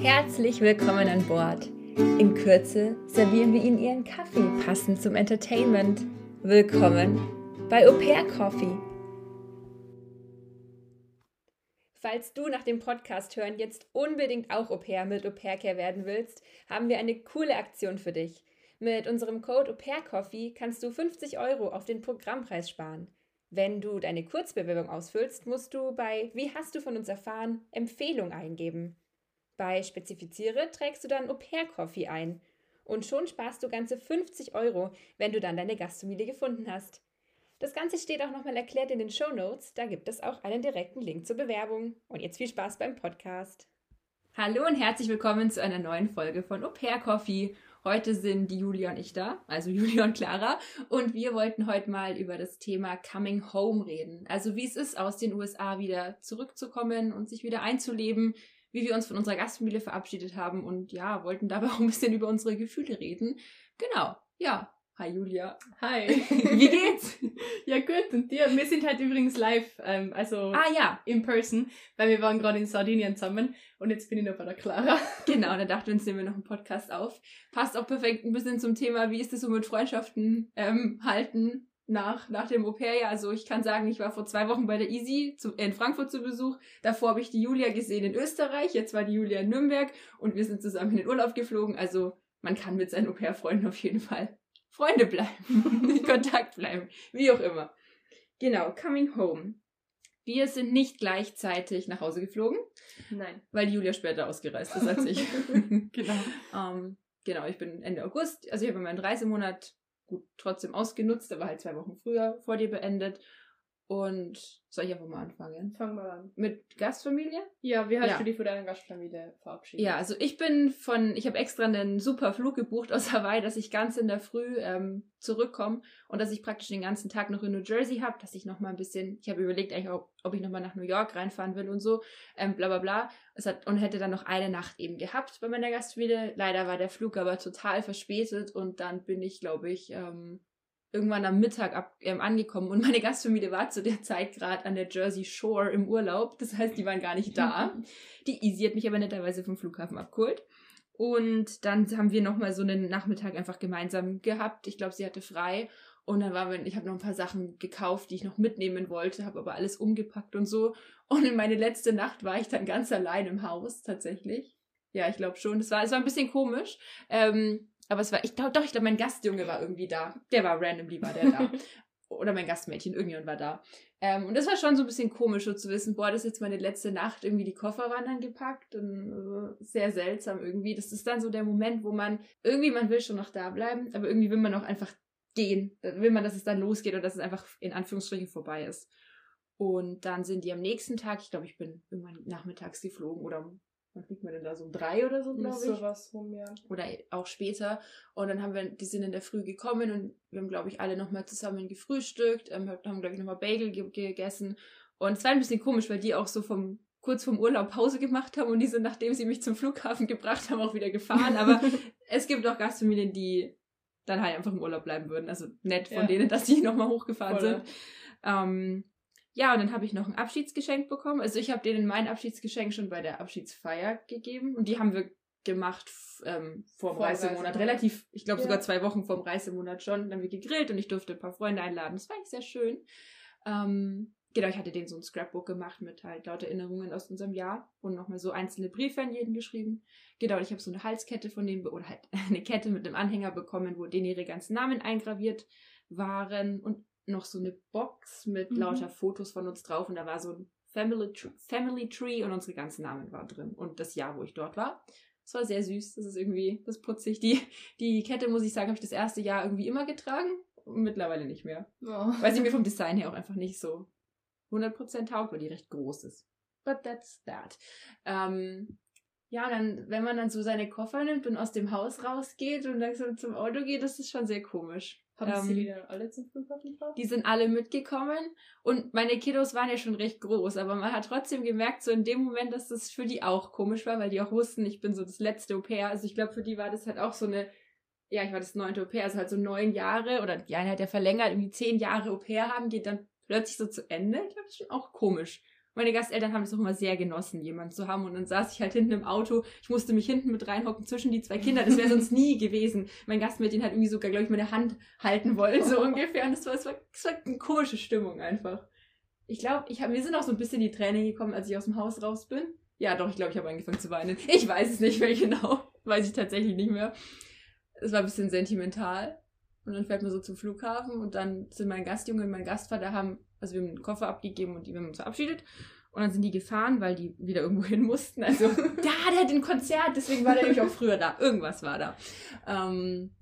Herzlich willkommen an Bord. In Kürze servieren wir Ihnen Ihren Kaffee passend zum Entertainment. Willkommen bei Au Pair Coffee. Falls du nach dem Podcast hören jetzt unbedingt auch Au Pair mit Au Pair Care werden willst, haben wir eine coole Aktion für dich. Mit unserem Code Au Pair Coffee kannst du 50 Euro auf den Programmpreis sparen. Wenn du deine Kurzbewerbung ausfüllst, musst du bei Wie hast du von uns erfahren? Empfehlung eingeben. Bei Spezifiziere trägst du dann Au Pair Coffee ein. Und schon sparst du ganze 50 Euro, wenn du dann deine Gastfamilie gefunden hast. Das Ganze steht auch nochmal erklärt in den Show Notes. Da gibt es auch einen direkten Link zur Bewerbung. Und jetzt viel Spaß beim Podcast. Hallo und herzlich willkommen zu einer neuen Folge von Au Pair Coffee. Heute sind die Julia und ich da, also Julia und Clara, und wir wollten heute mal über das Thema Coming Home reden. Also wie es ist, aus den USA wieder zurückzukommen und sich wieder einzuleben, wie wir uns von unserer Gastfamilie verabschiedet haben und ja, wollten dabei auch ein bisschen über unsere Gefühle reden. Genau, ja, Hi Julia. Hi. Wie geht's? ja gut, und dir? Wir sind halt übrigens live, ähm, also ah ja, in person, weil wir waren gerade in Sardinien zusammen und jetzt bin ich noch bei der Clara. Genau, dann dachten wir uns, nehmen wir noch einen Podcast auf. Passt auch perfekt ein bisschen zum Thema, wie ist es so mit Freundschaften ähm, halten nach, nach dem Au-pair-Jahr. Also ich kann sagen, ich war vor zwei Wochen bei der Easy zu, in Frankfurt zu Besuch. Davor habe ich die Julia gesehen in Österreich, jetzt war die Julia in Nürnberg und wir sind zusammen in den Urlaub geflogen. Also man kann mit seinen Au-pair-Freunden auf jeden Fall Freunde bleiben, in Kontakt bleiben, wie auch immer. Genau, Coming Home. Wir sind nicht gleichzeitig nach Hause geflogen. Nein. Weil Julia später ausgereist ist als ich. genau. Ähm, genau, ich bin Ende August, also ich habe meinen Reisemonat gut trotzdem ausgenutzt, aber halt zwei Wochen früher vor dir beendet und soll ich einfach mal anfangen? Fang mal an. Mit Gastfamilie? Ja, wie hast ja. du dich von deiner Gastfamilie verabschiedet? Ja, also ich bin von, ich habe extra einen super Flug gebucht aus Hawaii, dass ich ganz in der Früh ähm, zurückkomme und dass ich praktisch den ganzen Tag noch in New Jersey habe, dass ich noch mal ein bisschen, ich habe überlegt eigentlich, ob, ob ich noch mal nach New York reinfahren will und so, ähm, bla bla bla. Es hat, und hätte dann noch eine Nacht eben gehabt bei meiner Gastfamilie. Leider war der Flug aber total verspätet und dann bin ich, glaube ich, ähm, irgendwann am Mittag ab, ähm, angekommen und meine Gastfamilie war zu der Zeit gerade an der Jersey Shore im Urlaub. Das heißt, die waren gar nicht da. Die Easy hat mich aber netterweise vom Flughafen abgeholt. Und dann haben wir nochmal so einen Nachmittag einfach gemeinsam gehabt. Ich glaube, sie hatte frei. Und dann waren wir, ich habe noch ein paar Sachen gekauft, die ich noch mitnehmen wollte, habe aber alles umgepackt und so. Und in meine letzte Nacht war ich dann ganz allein im Haus, tatsächlich. Ja, ich glaube schon. Es war, es war ein bisschen komisch. Ähm, aber es war, ich glaube doch, ich glaube, mein Gastjunge war irgendwie da. Der war randomly, war der da. Oder mein Gastmädchen, irgendjemand war da. Ähm, und das war schon so ein bisschen komisch, so zu wissen, boah, das ist jetzt meine letzte Nacht, irgendwie die Koffer waren dann gepackt und äh, sehr seltsam irgendwie. Das ist dann so der Moment, wo man, irgendwie, man will schon noch da bleiben, aber irgendwie will man auch einfach gehen. Dann will man, dass es dann losgeht und dass es einfach in Anführungsstrichen vorbei ist. Und dann sind die am nächsten Tag, ich glaube, ich bin irgendwann nachmittags geflogen oder wann fliegt man denn da so drei oder so, glaube ich. Sowas rum, ja. Oder auch später. Und dann haben wir, die sind in der Früh gekommen und wir haben, glaube ich, alle nochmal zusammen gefrühstückt, ähm, haben, glaube ich, nochmal Bagel ge gegessen. Und es war ein bisschen komisch, weil die auch so vom kurz vom Urlaub Pause gemacht haben und die sind, nachdem sie mich zum Flughafen gebracht haben, auch wieder gefahren. Aber es gibt auch Gastfamilien, die dann halt einfach im Urlaub bleiben würden. Also nett von ja. denen, dass die nochmal hochgefahren Voll. sind. Ähm, ja, und dann habe ich noch ein Abschiedsgeschenk bekommen. Also ich habe denen mein Abschiedsgeschenk schon bei der Abschiedsfeier gegeben. Und die haben wir gemacht ähm, vor dem Reisemonat. Relativ, ich glaube ja. sogar zwei Wochen vor dem Reisemonat schon. Dann haben wir gegrillt und ich durfte ein paar Freunde einladen. Das war eigentlich sehr schön. Ähm, genau, ich hatte denen so ein Scrapbook gemacht mit halt lauter Erinnerungen aus unserem Jahr und nochmal so einzelne Briefe an jeden geschrieben. Genau, ich habe so eine Halskette von denen, oder halt eine Kette mit einem Anhänger bekommen, wo denen ihre ganzen Namen eingraviert waren. Und noch so eine Box mit mhm. lauter Fotos von uns drauf und da war so ein Family, Family Tree und unsere ganzen Namen waren drin und das Jahr, wo ich dort war. Das war sehr süß, das ist irgendwie, das putzig. Die, die Kette, muss ich sagen, habe ich das erste Jahr irgendwie immer getragen mittlerweile nicht mehr. Oh. Weil sie mir vom Design her auch einfach nicht so 100% taugt, weil die recht groß ist. But that's that. Ähm, ja, und dann, wenn man dann so seine Koffer nimmt und aus dem Haus rausgeht und dann so zum Auto geht, das ist schon sehr komisch. Haben ähm, Sie die dann alle zum Flughafen gebracht? Die sind alle mitgekommen und meine Kiddos waren ja schon recht groß, aber man hat trotzdem gemerkt, so in dem Moment, dass das für die auch komisch war, weil die auch wussten, ich bin so das letzte Au-pair. Also ich glaube, für die war das halt auch so eine, ja, ich war das neunte Au-pair, also halt so neun Jahre oder die eine hat ja verlängert, irgendwie zehn Jahre Au-pair haben, geht dann plötzlich so zu Ende. Ich glaube, das ist schon auch komisch. Meine Gasteltern haben es auch immer sehr genossen, jemanden zu haben. Und dann saß ich halt hinten im Auto. Ich musste mich hinten mit reinhocken zwischen die zwei Kinder. Das wäre sonst nie gewesen. Mein Gastmädchen hat irgendwie sogar, glaube ich, meine Hand halten wollen, so ungefähr. Und das war, das war, das war eine komische Stimmung einfach. Ich glaube, ich mir sind auch so ein bisschen die Tränen gekommen, als ich aus dem Haus raus bin. Ja, doch, ich glaube, ich habe angefangen zu weinen. Ich weiß es nicht mehr genau. Weiß ich tatsächlich nicht mehr. Es war ein bisschen sentimental. Und dann fährt man so zum Flughafen und dann sind mein Gastjunge und mein Gastvater haben, also wir haben einen Koffer abgegeben und die haben uns verabschiedet. Und dann sind die gefahren, weil die wieder irgendwo hin mussten. Also, da, der hat ein Konzert, deswegen war der nämlich auch früher da. Irgendwas war da. Ähm,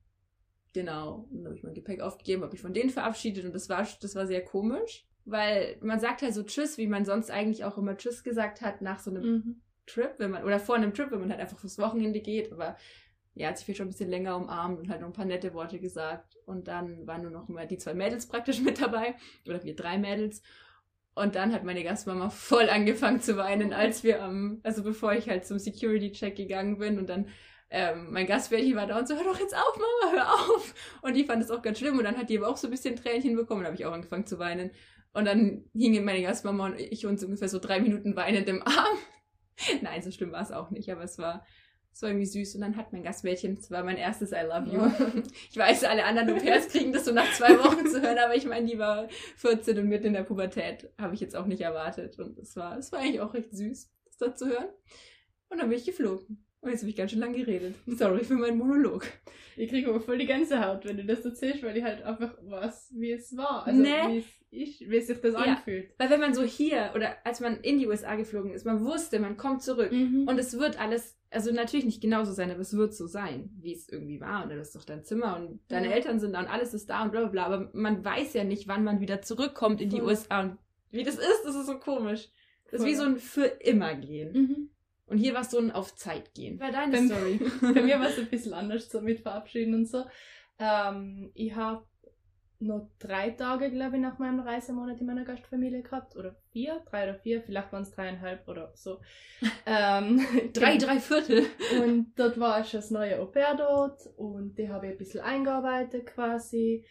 genau. Und dann habe ich mein Gepäck aufgegeben, habe mich von denen verabschiedet und das war, das war sehr komisch. Weil man sagt halt so Tschüss, wie man sonst eigentlich auch immer Tschüss gesagt hat nach so einem Mhm. Trip, wenn man, oder vor einem Trip, wenn man halt einfach fürs Wochenende geht, aber ja, hat sich viel schon ein bisschen länger umarmt und halt noch ein paar nette Worte gesagt. Und dann waren nur noch mal die zwei Mädels praktisch mit dabei, oder wir drei Mädels. Und dann hat meine Gastmama voll angefangen zu weinen, als wir am, also bevor ich halt zum Security-Check gegangen bin und dann ähm, mein Gastmädchen war da und so, hör doch jetzt auf, Mama, hör auf. Und die fand es auch ganz schlimm und dann hat die aber auch so ein bisschen Tränchen bekommen, da habe ich auch angefangen zu weinen. Und dann hingen meine Gastmama und ich uns ungefähr so drei Minuten weinend im Arm. Nein, so schlimm war es auch nicht, aber es war, es war irgendwie süß. Und dann hat mein Gastmädchen, das war mein erstes I love you. Ich weiß, alle anderen Au-pairs kriegen das so nach zwei Wochen zu hören, aber ich meine, die war 14 und mitten in der Pubertät. Habe ich jetzt auch nicht erwartet. Und es war, es war eigentlich auch recht süß, das da zu hören. Und dann bin ich geflogen. Und jetzt habe ich ganz schön lang geredet. Sorry für meinen Monolog. Ich kriege aber voll die Gänsehaut, wenn du das erzählst, weil ich halt einfach weiß, wie es war. Also, Nee. wie, es ich, wie sich das Ja. anfühlt. Weil wenn man so hier oder als man in die USA geflogen ist, man wusste, man kommt zurück. Mhm. Und es wird alles, also natürlich nicht genauso sein, aber es wird so sein, wie es irgendwie war. Und das ist doch dein Zimmer und deine Ja. Eltern sind da und alles ist da und bla bla bla. Aber man weiß ja nicht, wann man wieder zurückkommt in die. USA. Und wie das ist, das ist so komisch. Das ist wie so ein für immer gehen. Mhm. Und hier war es so ein auf Zeit gehen. War deine Beim- Story. Bei mir war es ein bisschen anders so mit Verabschieden und so. Ähm, ich habe noch drei Tage, glaube ich, nach meinem Reisemonat in meiner Gastfamilie gehabt. Oder vier, drei oder vier, vielleicht waren es dreieinhalb oder so. ähm, Drei, genau. drei Viertel. Und dort war ich das neue Au pair dort und die habe ich ein bisschen eingearbeitet quasi.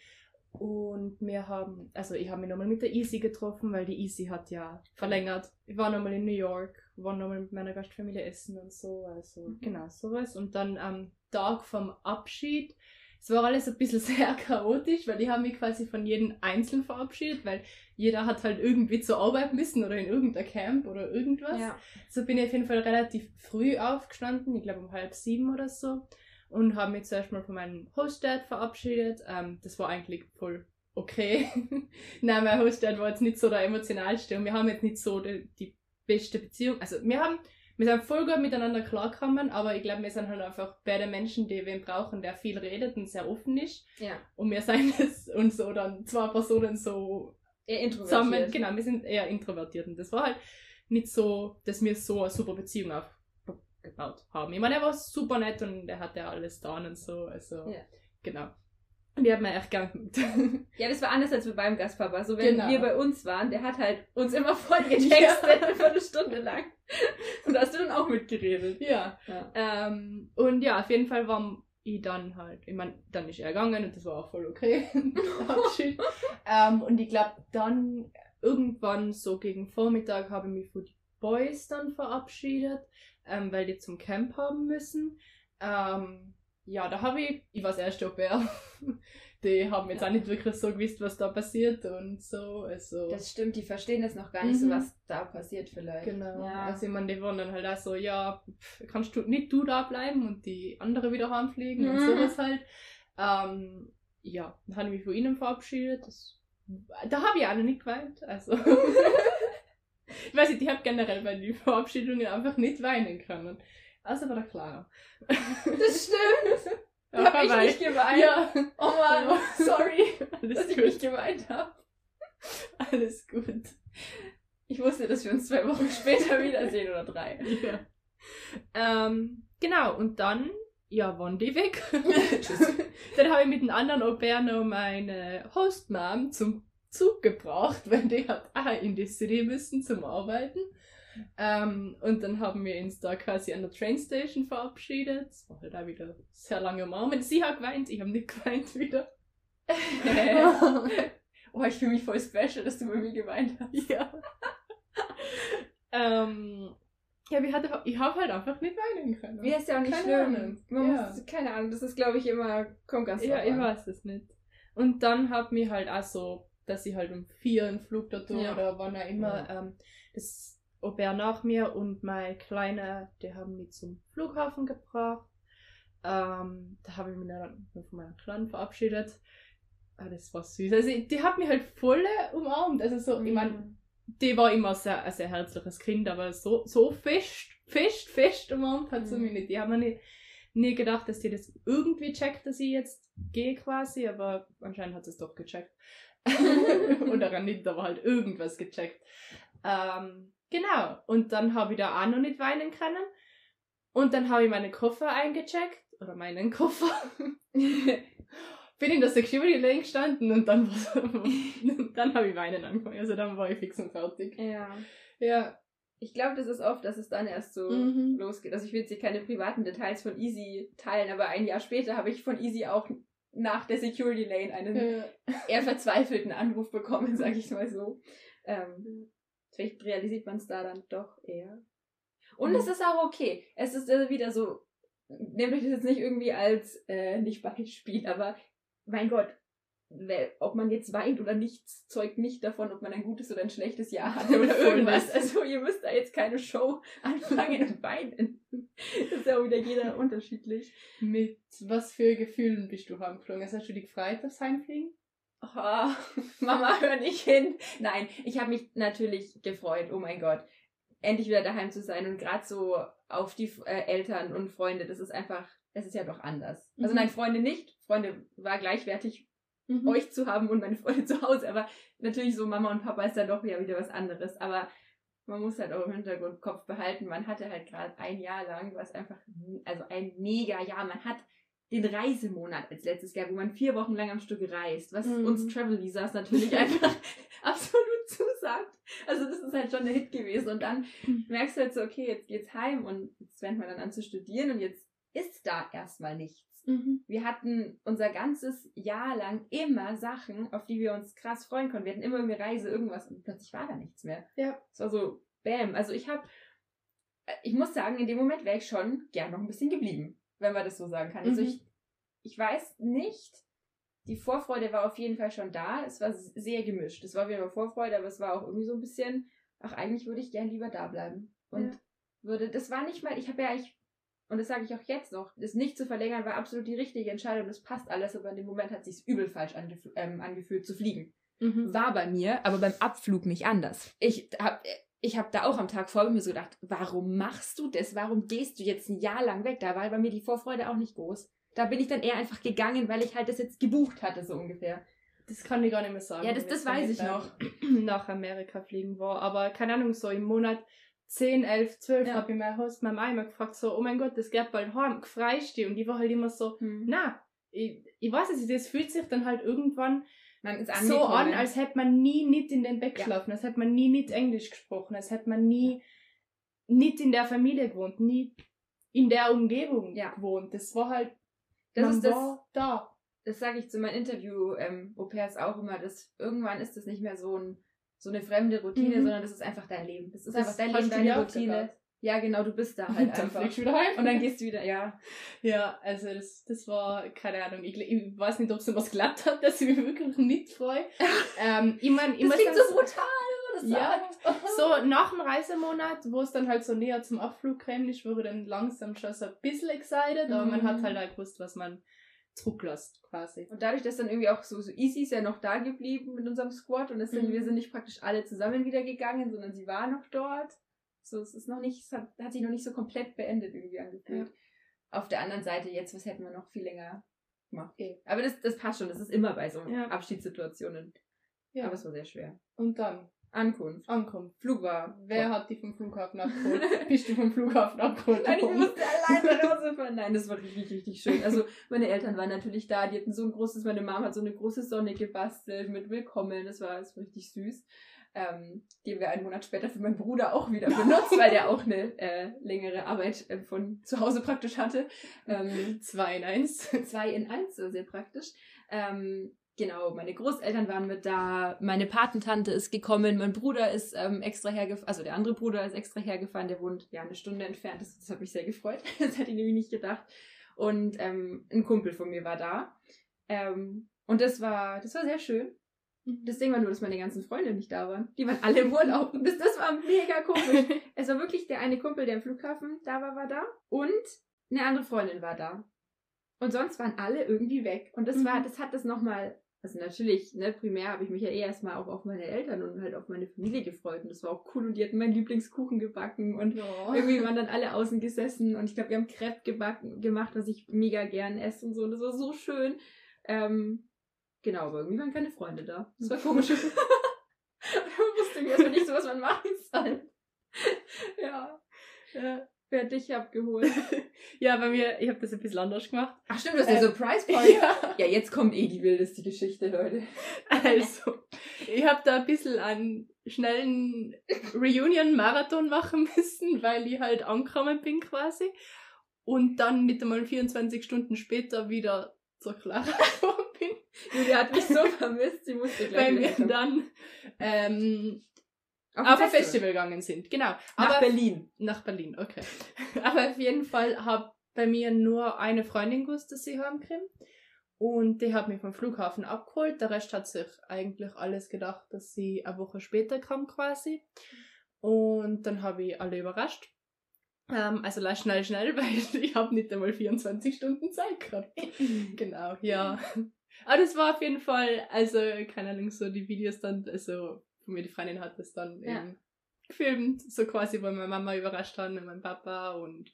Und wir haben, also ich habe mich nochmal mit der Easy getroffen, weil die Easy hat ja verlängert. Ich war nochmal in New York, war nochmal mit meiner Gastfamilie essen und so, also Mhm. genau sowas. Und dann am Tag vom Abschied, es war alles ein bisschen sehr chaotisch, weil ich habe mich quasi von jedem einzeln verabschiedet, weil jeder hat halt irgendwie zur Arbeit müssen oder in irgendein Camp oder irgendwas. Ja. So bin ich auf jeden Fall relativ früh aufgestanden, ich glaube um halb sieben oder so. Und habe mich zuerst mal von meinem Hostdad verabschiedet. Ähm, das war eigentlich voll okay. Nein, mein Hostdad war jetzt nicht so der emotionalste und wir haben jetzt nicht so die, die beste Beziehung. Also wir haben, wir sind voll gut miteinander klargekommen, aber ich glaube, wir sind halt einfach beide Menschen, die wen brauchen, der viel redet und sehr offen ist. Ja. Und wir sind es und so dann zwei Personen so Eher zusammen, introvertiert. genau, wir sind eher introvertiert und das war halt nicht so, dass wir so eine super Beziehung aufgebaut haben. Ich meine, er war super nett und er hatte alles da und so, also Ja. genau. Und die hat mir echt gemacht. Ja, das war anders als wir beim Gastpapa. So, wenn Genau. wir bei uns waren, der hat halt uns immer voll Ja. getextet, eine Viertelstunde lang. Und da hast du dann auch mitgeredet. ja. Ja. Ähm, und ja, auf jeden Fall war ich dann halt, ich meine, dann ist er gegangen und das war auch voll okay. Abschied. ähm, und ich glaube, dann irgendwann so gegen Vormittag habe ich mich von den Boys dann verabschiedet, ähm, weil die zum Camp haben müssen. Ähm, ja, da habe ich, ich war das erste Au pair. Die haben jetzt Ja. auch nicht wirklich so gewusst, was da passiert und so. Also, Das stimmt, die verstehen das noch gar nicht so, Mhm. was da passiert vielleicht. Genau. Ja. Also ich meine, die waren dann halt auch so, ja, pff, kannst du nicht du da bleiben und die andere wieder heimfliegen und Mhm. sowas halt. Ähm, ja, dann habe ich mich von ihnen verabschiedet. Das, da habe ich auch noch nicht geweint. Also. ich weiß nicht, ich habe generell bei den Verabschiedungen einfach nicht weinen können. Außer bei der Clara. Das stimmt. Da Ja, hab ich nicht geweint. Ja. Oh Mann, sorry, Alles dass ich gut. nicht geweint habe. Alles gut. Ich wusste, dass wir uns zwei Wochen später wiedersehen oder drei. Ja. Ähm, genau, und dann, ja, waren die weg. Tschüss. dann habe ich mit einem anderen Au pair noch meine Hostmom zum Zug gebracht, weil die hat auch in die City müssen zum Arbeiten. Ähm, und dann haben wir uns da quasi an der Trainstation verabschiedet. Das war halt auch wieder sehr lange Moment. Sie hat geweint, ich habe nicht geweint wieder. oh, ich fühle mich voll special, dass du bei mir geweint hast. ja. ähm, ja, ich, hatte, ich habe halt einfach nicht weinen können. Ja, ist ja auch nicht Keine schlimm. Ahnung. Man Ja. muss, keine Ahnung, das ist, glaube ich, immer, kommt ganz Ja, ich an. weiß es nicht. Und dann hat mich halt auch so, dass ich halt um vier einen Flug dazu Ja. oder wann auch immer, ähm, das Pair nach mir und mein Kleiner, die haben mich zum Flughafen gebracht. Ähm, da habe ich mich dann von meiner Kleinen verabschiedet. Ah, das war süß. Also die hat mich halt voll umarmt. Also so, ich meine, Mhm. die war immer sehr, ein sehr herzliches Kind, aber so, so fest, fest, fest umarmt hat sie Mhm. mich nicht. Die haben mir nicht, nie gedacht, dass die das irgendwie checkt, dass ich jetzt gehe quasi, aber anscheinend hat sie es doch gecheckt. Oder nicht, aber halt irgendwas gecheckt. Ähm, genau. Und dann habe ich da auch noch nicht weinen können. Und dann habe ich meine Koffer eingecheckt. Oder meinen Koffer. Bin in der Security Lane gestanden und dann, dann habe ich weinen angefangen. Also dann war ich fix und fertig. Ja. Ja. Ich glaube, das ist oft, dass es dann erst so Mhm. losgeht. Also ich will jetzt hier keine privaten Details von Easy teilen, aber ein Jahr später habe ich von Easy auch nach der Security Lane einen Ja. eher verzweifelten Anruf bekommen, sage ich mal so. Ähm, vielleicht realisiert man es da dann doch eher. Und Mhm. es ist auch okay. Es ist äh, wieder so, nehmt euch das jetzt nicht irgendwie als, äh, nicht Beispiel, aber mein Gott, ob man jetzt weint oder nichts, zeugt nicht davon, ob man ein gutes oder ein schlechtes Jahr hatte oder irgendwas. Also ihr müsst da jetzt keine Show anfangen und weinen. Das ist ja auch wieder jeder unterschiedlich. Mit was für Gefühlen bist du heimgeflogen? Also hast du dich gefreut aufs Heimfliegen? Oh, Mama, hör nicht hin. Nein, ich habe mich natürlich gefreut. Oh mein Gott. Endlich wieder daheim zu sein und gerade so auf die äh, Eltern und Freunde. Das ist einfach, es ist ja doch anders. Also Mhm. nein, Freunde nicht. Freunde war gleichwertig, Mhm. euch zu haben und meine Freunde zu Hause. Aber natürlich so Mama und Papa ist dann doch wieder, wieder was anderes. Aber man muss halt auch im Hintergrund Kopf behalten. Man hatte halt gerade ein Jahr lang, was einfach, also ein mega Jahr. Man hat den Reisemonat als letztes Jahr, wo man vier Wochen lang am Stück reist, was Mhm. uns Travel Visas natürlich einfach absolut zusagt. Also das ist halt schon der Hit gewesen. Und dann Mhm. merkst du halt so, okay, jetzt geht's heim und jetzt fängt man dann an zu studieren und jetzt ist da erstmal nichts. Mhm. Wir hatten unser ganzes Jahr lang immer Sachen, auf die wir uns krass freuen konnten. Wir hatten immer eine Reise, irgendwas und plötzlich war da nichts mehr. Ja. Es war so, bam. Also ich habe, ich muss sagen, in dem Moment wäre ich schon gern noch ein bisschen geblieben, wenn man das so sagen kann. Also Mhm. ich, ich weiß nicht, die Vorfreude war auf jeden Fall schon da. Es war sehr gemischt. Es war wieder Vorfreude, aber es war auch irgendwie so ein bisschen, ach, eigentlich würde ich gern lieber da bleiben. Und Ja. würde, das war nicht mal, ich habe ja eigentlich, und das sage ich auch jetzt noch, das nicht zu verlängern war absolut die richtige Entscheidung. Das passt alles, aber in dem Moment hat sich übel falsch angef ähm, angefühlt zu fliegen. Mhm. War bei mir, aber beim Abflug nicht anders. Ich hab, ich hab da auch am Tag vor mir so gedacht, warum machst du das? Warum gehst du jetzt ein Jahr lang weg? Da war bei mir die Vorfreude auch nicht groß. Da bin ich dann eher einfach gegangen, weil ich halt das jetzt gebucht hatte, so ungefähr. Das kann ich gar nicht mehr sagen. Ja, das- das weiß ich noch. Nach Amerika fliegen war. Aber keine Ahnung, so im Monat 10, 11, 12 Ja. habe ich mein Host Mama immer gefragt, so, oh mein Gott, das geht bald heim, freust du? Und die war halt immer so, Hm. na, ich, ich weiß es nicht, das fühlt sich dann halt irgendwann Man ist so an, als hätte man nie nicht in den Bett Ja. geschlafen, als hätte man nie nicht Englisch gesprochen, als hätte man nie nicht in der Familie gewohnt, nie in der Umgebung Ja. gewohnt. Das war halt, Das man ist das- war da. das sage ich zu meinen Interview-Au-pairs auch immer, dass irgendwann ist das nicht mehr so, ein, so eine fremde Routine, Mhm. sondern das ist einfach dein Leben. Das ist Das einfach dein Leben, deine Routine. Ja, genau, du bist da halt Und dann einfach. fliegst du wieder heim. Und dann gehst du wieder, ja. Ja, also das, das war, keine Ahnung, ich, ich weiß nicht, ob es was glatt hat, dass ich mich wirklich nicht freue. ähm, ich mein, ich Das klingt so brutal, wenn man das Ja, sagt. so nach dem Reisemonat, wo es dann halt so näher zum Abflug käme, ich wurde dann langsam schon so ein bisschen excited, aber man Mhm. hat halt auch gewusst, was man zurücklässt, quasi. Und dadurch, dass dann irgendwie auch so, so Easy ist ja noch da geblieben mit unserem Squad und sind, Mhm. wir sind nicht praktisch alle zusammen wieder gegangen, sondern sie war noch dort. So, es ist noch nicht, es hat, hat sich noch nicht so komplett beendet irgendwie angefühlt. Auf der anderen Seite, jetzt, was hätten wir noch viel länger gemacht. Okay. Aber das, das passt schon, das ist immer bei so Ja. Abschiedssituationen. Ja, Aber es war sehr schwer. und dann Ankunft. ankommen. Flug war. Wer hat dich vom Flughafen abgeholt? Bist du vom Flughafen abgeholt? Nein, ich musste alleine nach Hause fahren. Nein, das war richtig, richtig schön. Also, meine Eltern waren natürlich da. Die hatten so ein großes, meine Mama hat so eine große Sonne gebastelt mit Willkommen. Das war, das war richtig süß. Ähm, die haben wir einen Monat später für meinen Bruder auch wieder benutzt, weil der auch eine äh, längere Arbeit äh, von zu Hause praktisch hatte. Ähm, Zwei in eins. zwei in eins, so sehr praktisch. Ähm, genau, meine Großeltern waren mit da, meine Patentante ist gekommen, mein Bruder ist ähm, extra hergefahren, also der andere Bruder ist extra hergefahren, der wohnt ja eine Stunde entfernt. Das, das hat mich sehr gefreut. Das hätte ich nämlich nicht gedacht. Und ähm, ein Kumpel von mir war da. Ähm, und das war, das war sehr schön. Das Ding war nur, dass meine ganzen Freunde nicht da waren. Die waren alle im Urlaub. Das, das war mega komisch. es war wirklich der eine Kumpel, der im Flughafen da war, war da. Und eine andere Freundin war da. Und sonst waren alle irgendwie weg. Und das war, Mhm. das hat das nochmal, also natürlich, ne, primär habe ich mich ja eh erstmal auch auf meine Eltern und halt auf meine Familie gefreut. Und das war auch cool. Und die hatten meinen Lieblingskuchen gebacken und Ja. irgendwie waren dann alle außen gesessen und ich glaube, wir haben Crepe gebacken, gemacht, was ich mega gern esse und so. Und das war so schön. Ähm, genau, aber irgendwie waren keine Freunde da. Das war komisch. da wusste ich erstmal nicht so, was man machen soll. ja. ja. Wer dich abgeholt? ja, bei mir, ich habe das ein bisschen anders gemacht. Ach stimmt, das ist Ähm, der Surprise Party. Ja. Ja, jetzt kommt eh die wildeste Geschichte, Leute. Also, ich habe da ein bisschen einen schnellen Reunion-Marathon machen müssen, weil ich halt angekommen bin quasi. Und dann nicht einmal 24 Stunden später wieder zur Clara gekommen bin, Julia hat mich so vermisst, sie musste gleich weil wir dann ähm, auf, auf ein Festival gegangen sind. Genau. Nach Aber Berlin. nach Berlin, okay. Aber auf jeden Fall hat bei mir nur eine Freundin gewusst, dass sie heimkommt. Und die hat mich vom Flughafen abgeholt. Der Rest hat sich eigentlich alles gedacht, dass sie eine Woche später kam quasi. Und dann habe ich alle überrascht. Ähm, also lass schnell, schnell, weil ich habe nicht einmal 24 Stunden Zeit gehabt. genau, ja. Aber das war auf jeden Fall, also keine Ahnung, so die Videos dann, also von mir die Freundin hat das dann Ja. eben gefilmt, so quasi, weil meine Mama überrascht hat und mein Papa und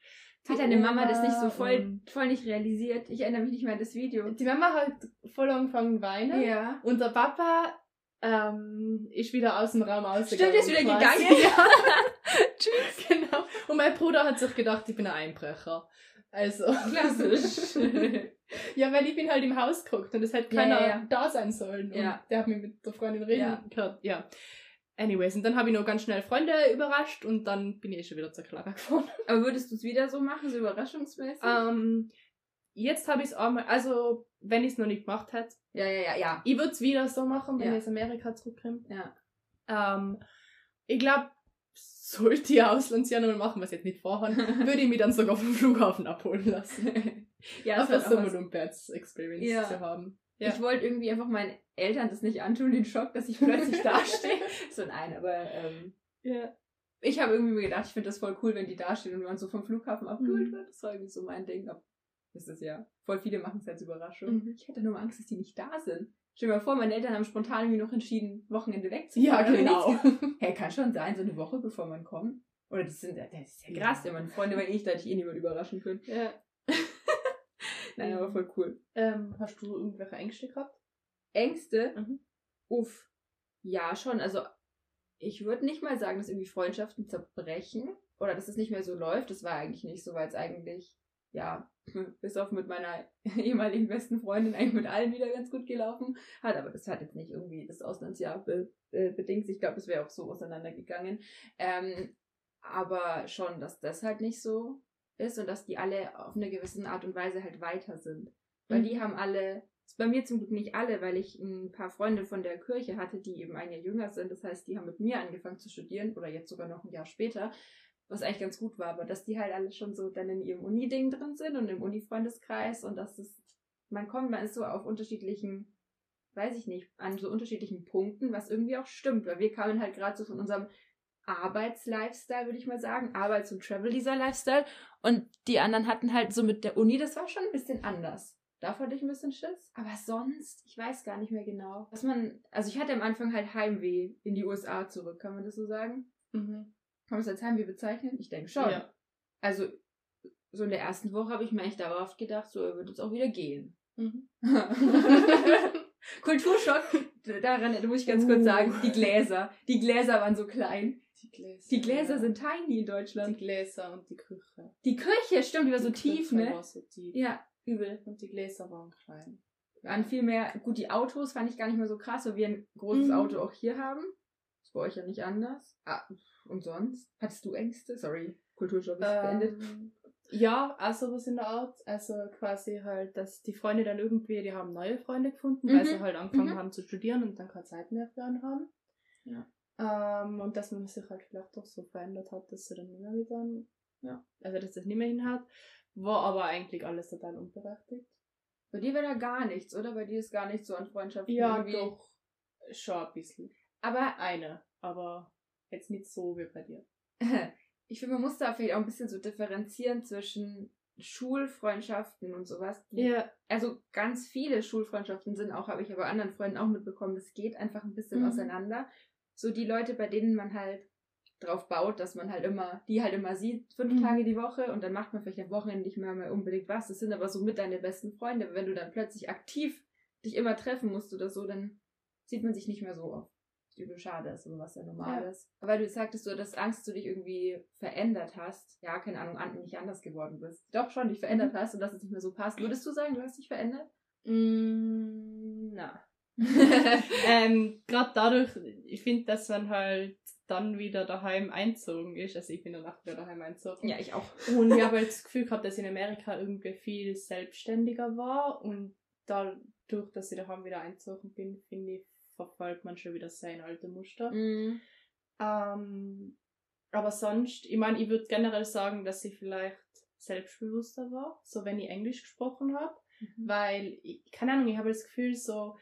Hat deine Mama das nicht so voll, voll nicht realisiert? Ich erinnere mich nicht mehr an das Video. Die Mama hat voll angefangen weinen Ja. und der Papa ähm, ist wieder aus dem Raum Stimmt, ausgegangen. ist wieder quasi. gegangen. Tschüss. Genau. Und mein Bruder hat sich gedacht, ich bin ein Einbrecher. Also. Klassisch. ja, weil ich bin halt im Haus geguckt und es hätte Ja, keiner ja, ja. da sein sollen. Und Ja. der hat mich mit der Freundin reden Ja. gehört. Ja. Anyways, und dann habe ich noch ganz schnell Freunde überrascht und dann bin ich eh schon wieder zur Clara gefahren. Aber würdest du es wieder so machen, so überraschungsmäßig? Ähm, jetzt habe ich es einmal, also wenn ich es noch nicht gemacht hätte, ja, ja, ja, ja. ich würde es wieder so machen, wenn Ja. ich aus Amerika zurückkomme. Ja. Ähm, ich glaube, sollte ich ein Auslandsjahr nochmal machen, was ich jetzt nicht vorhaben, würde ich mich dann sogar vom Flughafen abholen lassen. ja, Einfach das so war mal um Bats Experience Ja. zu haben. Ja. Ich wollte irgendwie einfach meinen Eltern das nicht antun, den Schock, dass ich plötzlich dastehe. so nein, aber ähm, ja. ich habe irgendwie mir gedacht, ich finde das voll cool, wenn die dastehen und man so vom Flughafen abgeholt Mhm. wird. Das war irgendwie so mein Ding. Aber das ist ja, voll viele machen es als Überraschung. Mhm. Ich hatte nur mal Angst, dass die nicht da sind. Stell dir mal vor, meine Eltern haben spontan irgendwie noch entschieden, Wochenende Ja, wegzufahren. genau. Hey, kann schon sein, so eine Woche bevor man kommt. Oder das sind, das ist ja krass, Ja. ja. meine Freunde, weil ich da hätte ich eh niemand überraschen können. ja. Nein, aber voll cool. Ähm, hast du irgendwelche Ängste gehabt? Ängste? Mhm. Uff. Ja, schon. Also, ich würde nicht mal sagen, dass irgendwie Freundschaften zerbrechen oder dass es nicht mehr so läuft. Das war eigentlich nicht so, weil es eigentlich, ja, bis auf mit meiner ehemaligen besten Freundin eigentlich mit allen wieder ganz gut gelaufen hat. Aber das hat jetzt nicht irgendwie das Auslandsjahr be äh, bedingt. Ich glaube, es wäre auch so auseinandergegangen. Ähm, aber schon, dass das halt nicht so ist und dass die alle auf eine gewisse Art und Weise halt weiter sind. Weil Mhm. die haben alle, ist bei mir zum Glück nicht alle, weil ich ein paar Freunde von der Kirche hatte, die eben ein Jahr jünger sind. Das heißt, die haben mit mir angefangen zu studieren oder jetzt sogar noch ein Jahr später, was eigentlich ganz gut war, aber dass die halt alle schon so dann in ihrem Uni-Ding drin sind und im Uni-Freundeskreis und dass es, man kommt, man ist so auf unterschiedlichen, weiß ich nicht, an so unterschiedlichen Punkten, was irgendwie auch stimmt, weil wir kamen halt gerade so von unserem Arbeitslifestyle, würde ich mal sagen, Arbeits- und Travel-Dieser-Lifestyle und die anderen hatten halt so mit der Uni, das war schon ein bisschen anders. Davor hatte ich ein bisschen Schiss. Aber sonst, ich weiß gar nicht mehr genau. Was man, also ich hatte am Anfang halt Heimweh in die USA zurück, kann man das so sagen? Mhm. Kann man es als Heimweh bezeichnen? Ich denke schon. Ja. Also, so in der ersten Woche habe ich mir echt dauerhaft gedacht, so, er wird jetzt auch wieder gehen. Mhm. Kulturschock, daran muss ich ganz Uh. kurz sagen, die Gläser. Die Gläser waren so klein. Die Gläser. Die Gläser ja. sind tiny in die Deutschland. Gläser und die Küche. Die Küche, stimmt, die war so Die tief, Küche ne? War so tief. Ja, übel. Und die Gläser waren klein. An viel mehr, gut, die Autos fand ich gar nicht mehr so krass, weil wir ein großes Mhm. Auto auch hier haben. Ist bei euch ja nicht anders. Ah, und sonst? Hattest du Ängste? Sorry, Kulturschock ist beendet. Ähm, Ja, auch sowas in der Art. Also quasi halt, dass die Freunde dann irgendwie, die haben neue Freunde gefunden, weil Mhm. sie halt angefangen Mhm. haben zu studieren und dann keine Zeit mehr für einen haben. Ja. Ähm, und dass man sich halt vielleicht doch so verändert hat, dass sie dann nicht mehr wieder, Ja. also dass das nicht mehr hinhaut. War aber eigentlich alles total unberechtigt. Bei dir wäre da gar nichts, oder? Bei dir ist gar nichts so an Freundschaften Ja, irgendwie. doch. Schon ein bisschen. Aber Eine, aber jetzt nicht so wie bei dir. ich finde, man muss da vielleicht auch ein bisschen so differenzieren zwischen Schulfreundschaften und sowas. Ja. Also ganz viele Schulfreundschaften sind auch, habe ich aber anderen Freunden auch mitbekommen, das geht einfach ein bisschen Mhm. auseinander. So die Leute, bei denen man halt drauf baut, dass man halt immer, die halt immer sieht, fünf Mhm. Tage die Woche und dann macht man vielleicht am Wochenende nicht mehr, mehr unbedingt was. Das sind aber so mit deine besten Freunde. Wenn du dann plötzlich aktiv dich immer treffen musst oder so, dann sieht man sich nicht mehr so oft. Übel schade ist, aber was ja normal Ja. ist. Aber du sagtest, du hattest Angst, dass du dich irgendwie verändert hast. Ja, keine Ahnung, an, nicht anders geworden bist. Doch schon dich verändert Mhm. hast und dass es nicht mehr so passt. Würdest du sagen, du hast dich verändert? Mm, na. ähm, Gerade dadurch, ich finde, dass man halt dann wieder daheim einzogen ist. Also ich bin danach wieder daheim einzogen. ja, ich auch. Und ich habe halt das Gefühl gehabt, dass ich in Amerika irgendwie viel selbstständiger war und dadurch, dass ich daheim wieder einzogen bin, finde ich, verfolgt man schon wieder sein alte Muster. Mhm. Ähm, aber sonst, ich meine, ich würde generell sagen, dass ich vielleicht selbstbewusster war, so wenn ich Englisch gesprochen habe, Mhm. weil, ich, keine Ahnung, ich habe das Gefühl so,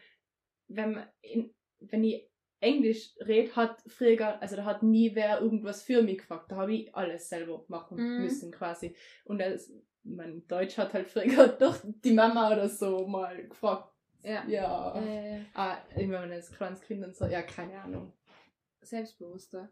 wenn, in, wenn ich Englisch rede, hat früher, also da hat nie wer irgendwas für mich gefragt, da habe ich alles selber machen Mhm. müssen quasi. Und das, mein Deutsch hat halt früher doch die Mama oder so mal gefragt. Ja. Ja. Äh, Ah, immer wenn das kleines Kind und so, ja, keine Ahnung. selbstbewusster.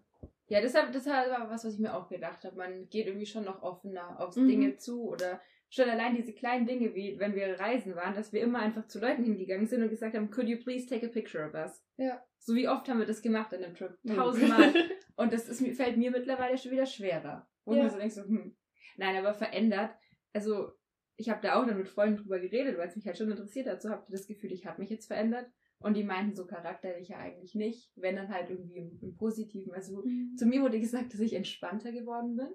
Ja, deshalb, deshalb war was, was ich mir auch gedacht habe. Man geht irgendwie schon noch offener aufs Mhm. Dinge zu oder schon allein diese kleinen Dinge, wie wenn wir reisen waren, dass wir immer einfach zu Leuten hingegangen sind und gesagt haben, could you please take a picture of us? Ja. So wie oft haben wir das gemacht an dem Trip? Mhm. Tausendmal. Und das ist, fällt mir mittlerweile schon wieder schwerer. Wo Ja. man so denkt, so, hm. Nein, aber verändert. Also, ich habe da auch dann mit Freunden drüber geredet, weil es mich halt schon interessiert hat. So habt ihr das Gefühl, ich habe mich jetzt verändert. Und die meinten so charakterlich ja eigentlich nicht, wenn dann halt irgendwie im, im Positiven. Also Mhm. zu mir wurde gesagt, dass ich entspannter geworden bin,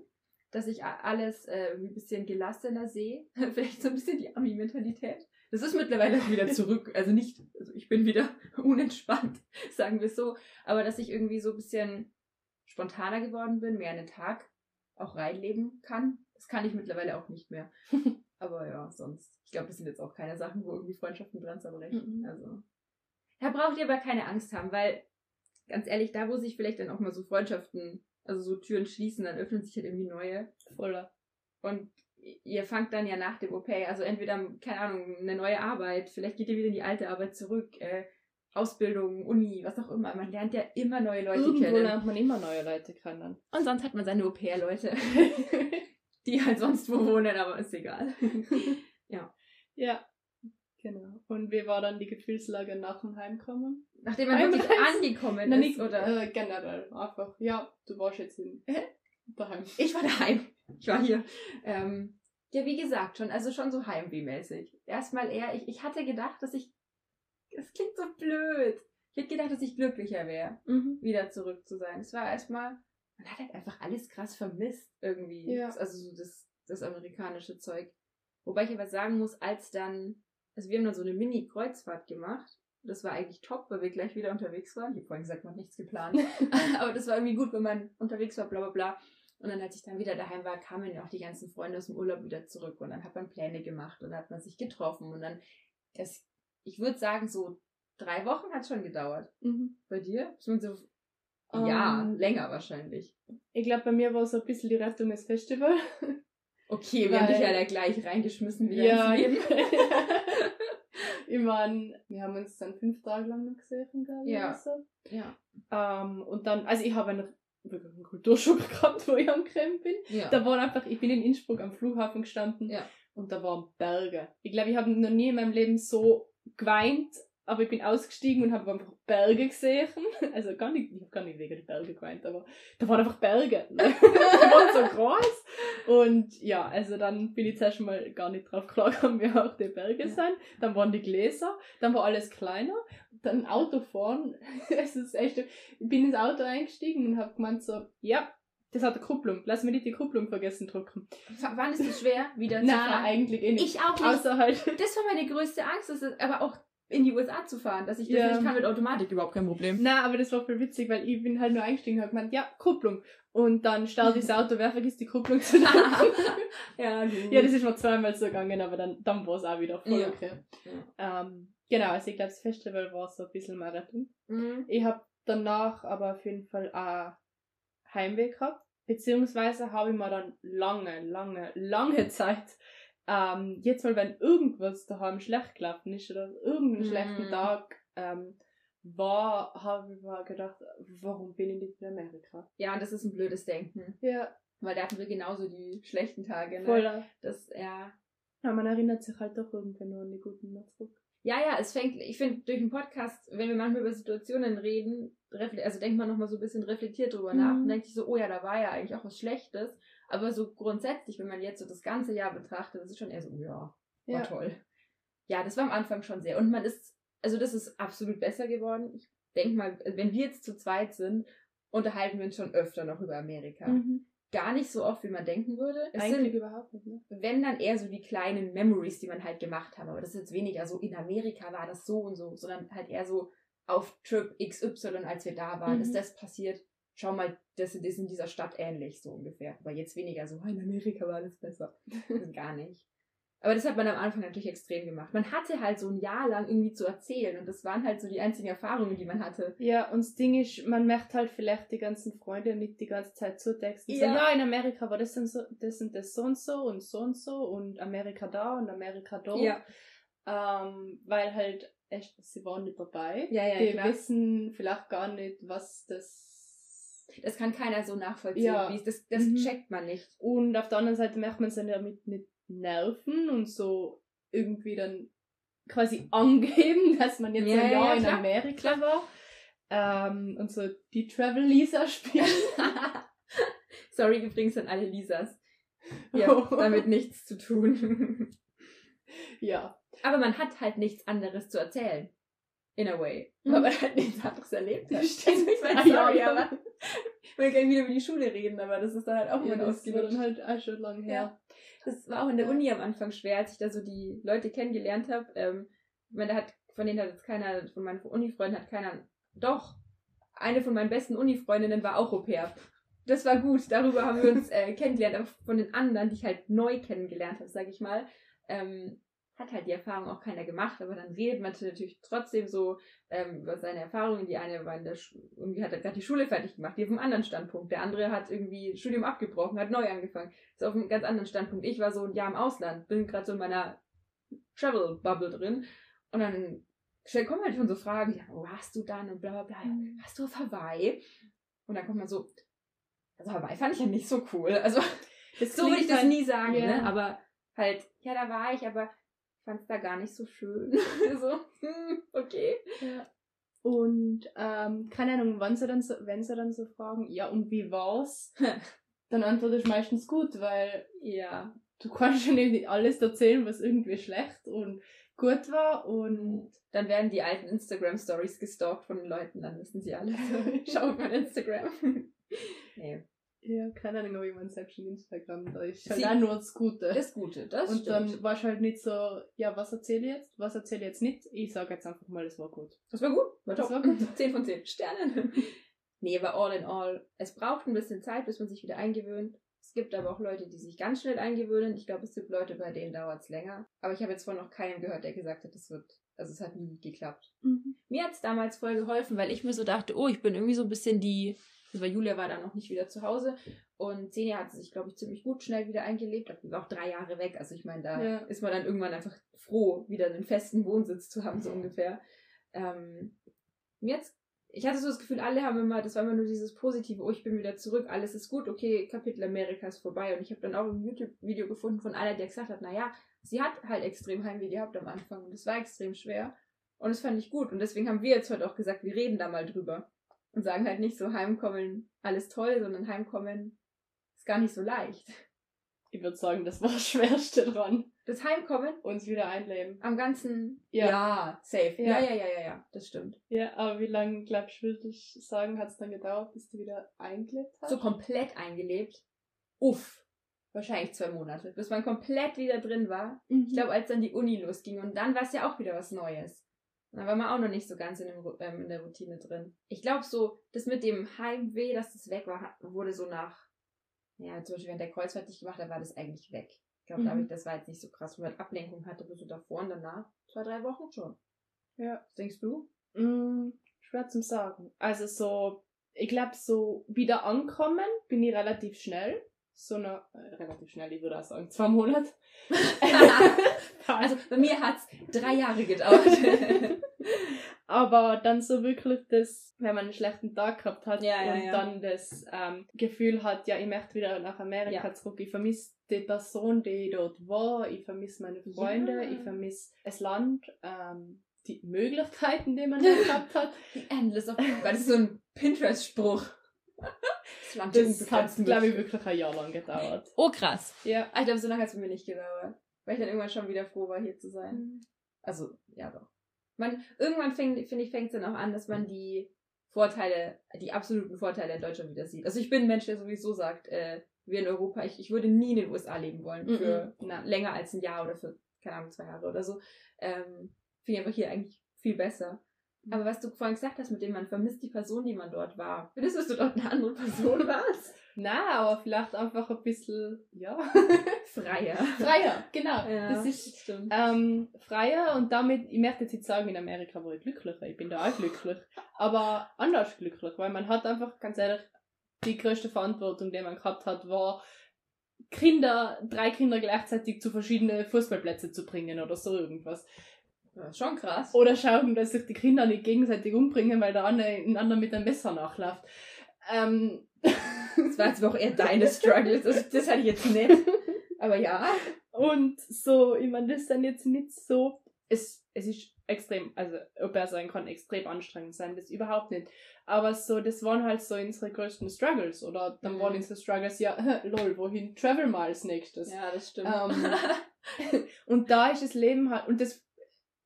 dass ich alles äh, irgendwie ein bisschen gelassener sehe. Vielleicht so ein bisschen die Ami-Mentalität. Das ist mittlerweile wieder zurück. Also nicht, also ich bin wieder unentspannt, sagen wir so. Aber dass ich irgendwie so ein bisschen spontaner geworden bin, mehr an den Tag auch reinleben kann, das kann ich mittlerweile auch nicht mehr. Aber ja, sonst. Ich glaube, das sind jetzt auch keine Sachen, wo irgendwie Freundschaften dran zerbrechen. Mhm. Also. Da braucht ihr aber keine Angst haben, weil, ganz ehrlich, da wo sich vielleicht dann auch mal so Freundschaften, also so Türen schließen, dann öffnen sich halt irgendwie neue. Voller. Und ihr fangt dann ja nach dem OP, also entweder, keine Ahnung, eine neue Arbeit, vielleicht geht ihr wieder in die alte Arbeit zurück, äh, Ausbildung, Uni, was auch immer. Man lernt ja immer neue Leute Irgendwo kennen. lernt man immer neue Leute kennen. Und sonst hat man seine Au-pair-Leute, die halt sonst wo wohnen, aber ist egal. ja. Genau. Und wie war dann die Gefühlslage nach dem Heimkommen? Nachdem man wirklich angekommen Na, ist, nicht, oder? Äh, generell. Einfach, ja, du warst jetzt in, daheim. Ich war daheim. Ich war hier. Ähm, ja, wie gesagt, schon, also schon so Heimweh-mäßig. Erstmal eher, ich, ich hatte gedacht, dass ich. Es klingt so blöd. Ich hätte gedacht, dass ich glücklicher wäre, Mhm. wieder zurück zu sein. Es war erstmal. Man hat halt einfach alles krass vermisst, irgendwie. Ja. Das- Also so das, das amerikanische Zeug. Wobei ich aber sagen muss, als dann. Also wir haben dann so eine Mini-Kreuzfahrt gemacht. Das war eigentlich top, weil wir gleich wieder unterwegs waren. Ich habe vorhin gesagt, man hat nichts geplant. Aber das war irgendwie gut, wenn man unterwegs war, bla bla bla. Und dann, als ich dann wieder daheim war, kamen ja auch die ganzen Freunde aus dem Urlaub wieder zurück. Und dann hat man Pläne gemacht und dann hat man sich getroffen. Und dann, es, ich würde sagen, so drei Wochen hat es schon gedauert. Mhm. Bei dir? So, ja, Ähm, länger wahrscheinlich. Ich glaube, bei mir war so ein bisschen die Rettung des Festival. Okay, wir haben dich weil- ja da gleich reingeschmissen wieder Ja. ins Leben. ich meine, wir haben uns dann fünf Tage lang noch gesehen, glaube ich. Ja. Oder so. Ja. Ähm, und dann, also ich habe einen, wirklich einen Kulturschock gehabt, wo ich angekommen bin. ja. Da waren einfach, ich bin in Innsbruck am Flughafen gestanden Ja. und da waren Berge. Ich glaube, ich habe noch nie in meinem Leben so geweint, aber ich bin ausgestiegen und habe einfach Berge gesehen. Also gar nicht, ich habe gar nicht wegen Berge geweint, aber da waren einfach Berge. die waren so groß. Und ja, also dann bin ich zuerst mal gar nicht drauf klargekommen, wie auch die Berge Ja. sind. Dann waren die Gläser, dann war alles kleiner. Dann Autofahren, es ist echt, ich bin ins Auto eingestiegen und habe gemeint so, ja, Das hat eine Kupplung. Lass mir nicht die Kupplung vergessen drucken. W wann ist es schwer, wieder zu Nein, fahren? eigentlich eh nicht. Ich auch nicht. Außer halt. Das war meine größte Angst, das ist aber auch in die USA zu fahren, dass ich das Ja. nicht kann mit Automatik, überhaupt kein Problem. Na, aber das war voll witzig, weil ich bin halt nur eingestiegen und hab gemeint, ja, Kupplung. Und dann startet das Auto, wer vergisst die Kupplung zu drücken? ja, ja, das ist mir zweimal so gegangen, aber dann, dann war es auch wieder voll Ja. okay. Ähm, genau, also ich glaube, das Festival war so ein bisschen Marathon. Mhm. Ich habe danach aber auf jeden Fall auch Heimweh gehabt. Beziehungsweise habe ich mir dann lange, lange, lange Zeit, ähm, jetzt mal, wenn irgendwas daheim schlecht gelaufen ist oder irgendeinen Mhm. schlechten Tag ähm, war, habe ich mir gedacht, warum bin ich nicht in Amerika? Ja, und das ist ein blödes Denken. Ja, Weil da hatten wir genauso die schlechten Tage. Ne? voll. Das, ja. Ja, man erinnert sich halt doch irgendwann nur an die guten mal zurück. Ja, ja, es fängt, ich finde, durch den Podcast, wenn wir manchmal über Situationen reden, also denkt man nochmal so ein bisschen reflektiert drüber Mhm. nach und denkt sich so, oh ja, da war ja eigentlich auch was Schlechtes. Aber so grundsätzlich, wenn man jetzt so das ganze Jahr betrachtet, das ist schon eher so, ja, war Ja. toll. Ja, das war am Anfang schon sehr. Und man ist, also das ist absolut besser geworden. Ich denke mal, wenn wir jetzt zu zweit sind, unterhalten wir uns schon öfter noch über Amerika. Mhm. Gar nicht so oft, wie man denken würde. Es Eigentlich sind überhaupt nicht, ne? wenn dann eher so die kleinen Memories, die man halt gemacht hat. Aber das ist jetzt weniger so, in Amerika war das so und so, sondern halt eher so auf Trip XY, als wir da waren, Mhm. ist das passiert. Schau mal, das ist in dieser Stadt ähnlich, so ungefähr. Aber jetzt weniger so, in Amerika war alles besser. Gar nicht. Aber das hat man am Anfang natürlich extrem gemacht. Man hatte halt so ein Jahr lang irgendwie zu erzählen und das waren halt so die einzigen Erfahrungen, die man hatte. Ja, und das Ding ist, man merkt halt vielleicht die ganzen Freunde nicht die ganze Zeit zutexten. Ja. ja, in Amerika war das und so, das und das so und so und so und so und Amerika da und Amerika da. Ähm, weil halt echt, sie waren nicht dabei. ja, ja, die klar. wissen vielleicht gar nicht, was das. Das kann keiner so nachvollziehen. Ja. Wie es- das das Mhm. checkt man nicht. Und auf der anderen Seite merkt man sich damit nicht nerven und so irgendwie dann quasi angeben, dass man jetzt Ja, ein ja, Jahr ja, in klar. Amerika war. Ähm, und so die Travel Lisa spielen. Sorry übrigens an alle Lisas. Haben damit nichts zu tun. ja. Aber man hat halt nichts anderes zu erzählen. In a way. Mhm. Weil man halt nichts anderes erlebt hat. Stimmt. Also ich meine, Ah, ja, sorry, ja. aber ich will gerne wieder über die Schule reden, aber das ist dann halt auch ja immer das war dann halt auch schon lang her. Ja. Das war auch in der Ja. Uni am Anfang schwer, als ich da so die Leute kennengelernt habe. Ähm, ich meine, da hat, von denen hat jetzt keiner, von meinen Uni-Freunden hat keiner, doch, eine von meinen besten Uni-Freundinnen war auch Au pair. Das war gut, darüber haben wir uns äh, kennengelernt, aber von den anderen, die ich halt neu kennengelernt habe, sage ich mal, ähm, hat halt die Erfahrung auch keiner gemacht, aber dann redet man natürlich trotzdem so ähm, über seine Erfahrungen. Die eine war in der Sch irgendwie hat gerade die Schule fertig gemacht, die auf einem anderen Standpunkt. Der andere hat irgendwie Studium abgebrochen, hat neu angefangen, ist auf einem ganz anderen Standpunkt. Ich war so ein Jahr im Ausland, bin gerade so in meiner Travel Bubble drin und dann kommen halt schon so Fragen, ja, wo warst du dann und bla bla bla. Mhm. Warst du auf Hawaii? Und dann kommt man so, also Hawaii fand ich ja nicht so cool. Also Das so würde ich das halt- nie sagen, ja. ne? Aber halt, ja, da war ich, aber fand es da gar nicht so schön. so, hm, okay. Ja. Und ähm, keine Ahnung, wann sie dann so, wenn sie dann so fragen, ja und wie war's? dann antwortest du meistens gut, weil Ja. du kannst schon nicht alles erzählen, was irgendwie schlecht und gut war und Dann werden die alten Instagram-Stories gestalkt von den Leuten, dann wissen sie alles. Schau auf mein Instagram. nee. Ja, keine Ahnung, ob ich mein selbst schon Instagram, da ist halt Sie- auch nur das Gute. Das Gute, das und stimmt. dann warst du halt nicht so, ja, was erzähle ich jetzt? Was erzähle ich jetzt nicht? Ich sage jetzt einfach mal, es war gut. Das war gut. War Das top. war gut. 10 von 10 Sternen. nee, aber all in all, es braucht ein bisschen Zeit, bis man sich wieder eingewöhnt. Es gibt aber auch Leute, die sich ganz schnell eingewöhnen. Ich glaube, es gibt Leute, bei denen dauert es länger. Aber ich habe jetzt von noch keinem gehört, der gesagt hat, es wird, also es hat nie geklappt. Mir hat es damals voll geholfen, weil ich mir so dachte, oh, ich bin irgendwie so ein bisschen die. Das war Julia war dann noch nicht wieder zu Hause und Xenia hat sich, glaube ich, ziemlich gut schnell wieder eingelebt. Die war auch drei Jahre weg. Also ich meine, da Ja. ist man dann irgendwann einfach froh, wieder einen festen Wohnsitz zu haben, so ungefähr. Ähm, hat's, ich hatte so das Gefühl, alle haben immer, das war immer nur dieses Positive, oh, ich bin wieder zurück, alles ist gut, okay, Kapitel Amerika ist vorbei. Und ich habe dann auch ein YouTube-Video gefunden von einer, der gesagt hat, naja, sie hat halt extrem Heimweh gehabt am Anfang und es war extrem schwer. Und das fand ich gut. Und deswegen haben wir jetzt heute auch gesagt, wir reden da mal drüber. Und sagen halt nicht so, heimkommen, alles toll, sondern heimkommen ist gar nicht so leicht. Ich würde sagen, das war das Schwerste dran. Das Heimkommen Uns wieder einleben. am ganzen. Ja. safe. Ja. Ja. ja, ja, ja, ja, das stimmt. Ja, aber wie lange, glaubst du, würde ich sagen, hat es dann gedauert, bis du wieder eingelebt hast? So komplett eingelebt. Uff. Wahrscheinlich zwei Monate, bis man komplett wieder drin war. Mhm. Ich glaube, als dann die Uni losging und dann war es ja auch wieder was Neues. Dann war man auch noch nicht so ganz in, dem, ähm, in der Routine drin. Ich glaube so, das mit dem Heimweh, dass das weg war, wurde so nach, ja, zum Beispiel während der Kreuzfahrt, die ich gemacht habe, war das eigentlich weg. Ich glaube, Mhm. ich, das war jetzt nicht so krass, wenn man Ablenkung hatte, aber so davor und danach, zwei, drei Wochen schon. Ja. Was denkst du? Mm, schwer zum Sagen. Also so, ich glaube so wieder ankommen bin ich relativ schnell. So eine, äh, relativ schnell, ich würde auch sagen, zwei Monate. also bei mir hat es drei Jahre gedauert. Aber dann so wirklich das, wenn man einen schlechten Tag gehabt hat Ja, ja, und ja. dann das ähm, Gefühl hat, ja, ich möchte wieder nach Amerika zurück. Ich vermisse die Person, die dort war. Ich vermisse meine Freunde. Ich vermisse das Land. Ähm, die Möglichkeiten, die man da gehabt hat. Endless of Das ist so ein Pinterest-Spruch. Das hat, glaube ich, wirklich ein Jahr lang gedauert. Oh, krass. Ja. Ah, Ich glaube, so lange hat es mir nicht gedauert. Weil ich dann irgendwann schon wieder froh war, hier zu sein. Also, ja doch. Man, irgendwann finde ich, fängt es dann auch an, dass man die Vorteile, die absoluten Vorteile in Deutschland wieder sieht. Also ich bin ein Mensch, der sowieso sagt, äh, wir in Europa, ich, ich würde nie in den USA leben wollen. Mhm. Für Nein. länger als ein Jahr oder für, keine Ahnung, zwei Jahre oder so. Ähm, finde ich einfach hier eigentlich viel besser. Mhm. Aber was du vorhin gesagt hast, mit dem man vermisst die Person, die man dort war. Findest du, dass du dort eine andere Person warst? Na, aber vielleicht einfach ein bisschen, ja. Freier. freier, genau. Ja, das ist stimmt. ähm, freier und damit, ich möchte jetzt nicht sagen, in Amerika war ich glücklicher. Ich bin da auch glücklich. Aber anders glücklich, weil man hat einfach, ganz ehrlich, die größte Verantwortung, die man gehabt hat, war, Kinder, drei Kinder gleichzeitig zu verschiedenen Fußballplätzen zu bringen oder so irgendwas. Ja, schon krass. Oder schauen, dass sich die Kinder nicht gegenseitig umbringen, weil der andere ein anderer mit einem Messer nachläuft. Ähm, Das war jetzt auch eher deine Struggles. Das, das hatte ich jetzt nicht. Aber ja. Und so, ich meine, das ist dann jetzt nicht so. Es, es ist extrem, also Au pair sein kann extrem anstrengend sein, das überhaupt nicht. Aber so, das waren halt so unsere größten Struggles. Oder dann Mhm. waren unsere Struggles, ja, lol, wohin travel mal als nächstes. Ja, das stimmt. Ähm, und da ist das Leben halt, und das,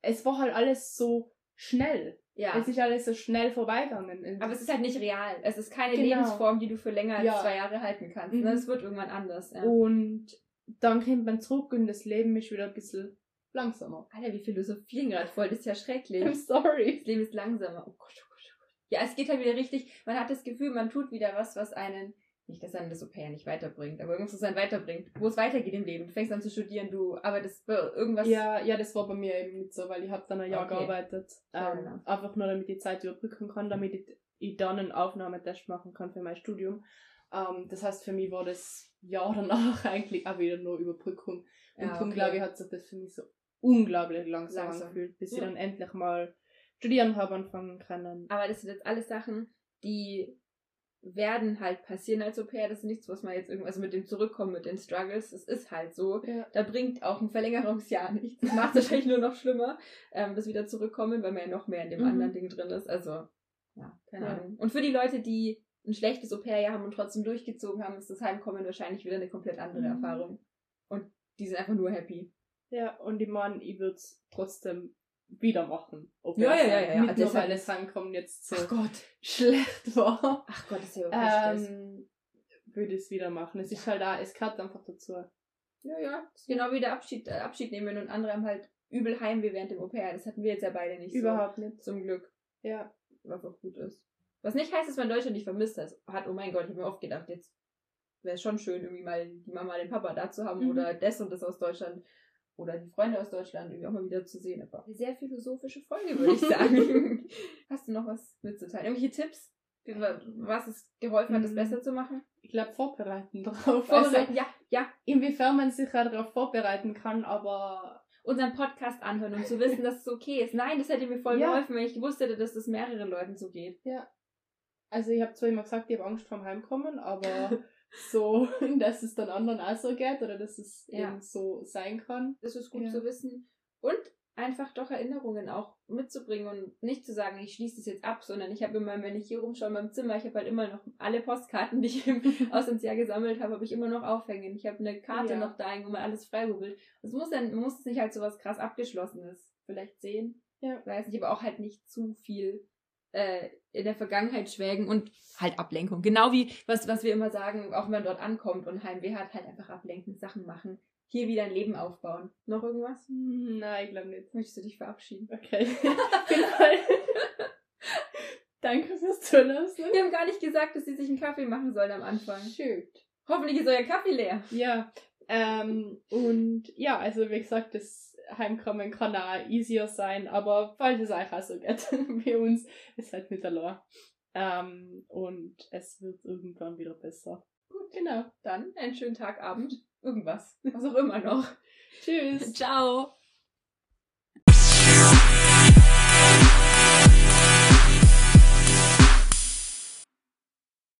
es war halt alles so schnell. ja. Es ist alles so schnell vorbeigegangen. Aber es ist halt nicht real. Es ist keine Genau. Lebensform, die du für länger als Ja. zwei Jahre halten kannst. Mhm. Ne? Es wird irgendwann anders. Ja. Und dann kommt man zurück und das Leben ist wieder ein bisschen langsamer. Alter, wie philosophieren gerade voll. Das ist ja schrecklich. I'm sorry. Das Leben ist langsamer. Oh Gott, oh Gott, oh Gott. Ja, es geht halt wieder richtig. Man hat das Gefühl, man tut wieder was, was einen. Nicht, dass einen das Au-pair nicht weiterbringt, aber irgendwas, was einen weiterbringt. Wo es weitergeht im Leben. Du fängst an zu studieren, du arbeitest bei irgendwas. Ja, ja, das war bei mir eben nicht so, weil ich habe dann ein Jahr Okay. gearbeitet. Ähm, einfach nur, damit ich die Zeit überbrücken kann, damit ich, ich dann einen Aufnahmetest machen kann für mein Studium. Ähm, das heißt, für mich war das Jahr danach eigentlich auch wieder nur Überbrückung. Und Ja, darum, okay. glaube ich, hat sich das für mich so unglaublich langsam, Langsam. angefühlt, bis ich Ja. dann endlich mal studieren habe anfangen können. Aber das sind jetzt alles Sachen, die werden halt passieren als Au-pair. Das ist nichts, was man jetzt irgendwie, also mit dem Zurückkommen, mit den Struggles, das ist halt so. Ja. Da bringt auch ein Verlängerungsjahr nichts. Das macht es wahrscheinlich nur noch schlimmer, ähm, das wieder zurückkommen, weil man ja noch mehr in dem Mhm. anderen Ding drin ist. Also, ja, keine Ja. Ahnung. Und für die Leute, die ein schlechtes Au-pair-Jahr haben und trotzdem durchgezogen haben, ist das Heimkommen wahrscheinlich wieder eine komplett andere Mhm. Erfahrung. Und die sind einfach nur happy. Ja, und ich meine, ich würde es trotzdem wieder machen. Ob Ja, es ja, ja, halt ja. Nicht nur, weil Heimkommen jetzt so Gott. schlecht war. Ach Gott, das ist ja wirklich ähm, würde es wieder machen. Es ist halt auch, es gehört einfach dazu. Ja, ja. Das ist genau wie der Abschied, äh, Abschied nehmen und andere haben halt übel Heimweh während dem Au-pair. Das hatten wir jetzt ja beide nicht Überhaupt nicht. so. Zum Glück. Ja. Was auch gut ist. Was nicht heißt, dass man Deutschland nicht vermisst hat. hat. Oh mein Gott, ich habe mir oft gedacht, jetzt wäre es schon schön, irgendwie mal die Mama, den Papa da zu haben Mhm. oder das und das aus Deutschland oder die Freunde aus Deutschland irgendwie auch mal wieder zu sehen. Aber eine sehr philosophische Folge, würde ich sagen. Hast du noch was mitzuteilen? Irgendwelche Tipps, wie- was es geholfen hat, das Mhm. besser zu machen? Ich glaube, vorbereiten drauf. Vorbereiten, ja, ja. Also, inwiefern man sich darauf vorbereiten kann, aber unseren Podcast anhören, um zu wissen, dass es okay ist. Nein, das hätte mir voll Ja. geholfen, wenn ich gewusst hätte, dass das mehreren Leuten so geht. also ich habe zwar immer gesagt, ich habe Angst vorm Heimkommen, aber so, dass es dann anderen auch so geht oder dass es Ja. eben so sein kann. Das ist gut Ja. zu wissen. Und einfach doch Erinnerungen auch mitzubringen und nicht zu sagen, ich schließe das jetzt ab, sondern ich habe immer, wenn ich hier rumschaue in meinem Zimmer, ich habe halt immer noch alle Postkarten, die ich im Auslandsjahr gesammelt habe, habe ich immer noch aufhängen. Ich habe eine Karte Ja. noch da wo man alles freiwubbelt. Es muss dann, muss es nicht halt so was krass Abgeschlossenes vielleicht sehen. Ja. Ich weiß nicht, aber auch halt nicht zu viel äh, in der Vergangenheit schwelgen und halt Ablenkung. Genau wie, was, was wir immer sagen, auch wenn man dort ankommt und Heimweh hat, halt einfach ablenken, Sachen machen. Hier wieder ein Leben aufbauen. Noch irgendwas? Hm, Nein, ich glaube nicht. Möchtest du dich verabschieden? Okay. Fall. Danke fürs Zuhören. Wir haben gar nicht gesagt, dass sie sich einen Kaffee machen sollen am Anfang. Shoot. Hoffentlich ist euer Kaffee leer. Ja. Ähm, und ja, also wie gesagt, das Heimkommen kann auch easier sein, aber falls es euch auch so geht wie uns, ist halt nicht allein. Ähm, und es wird irgendwann wieder besser. Gut, Genau. dann einen schönen Tag, Abend, irgendwas. Was auch immer noch. Tschüss. Ciao.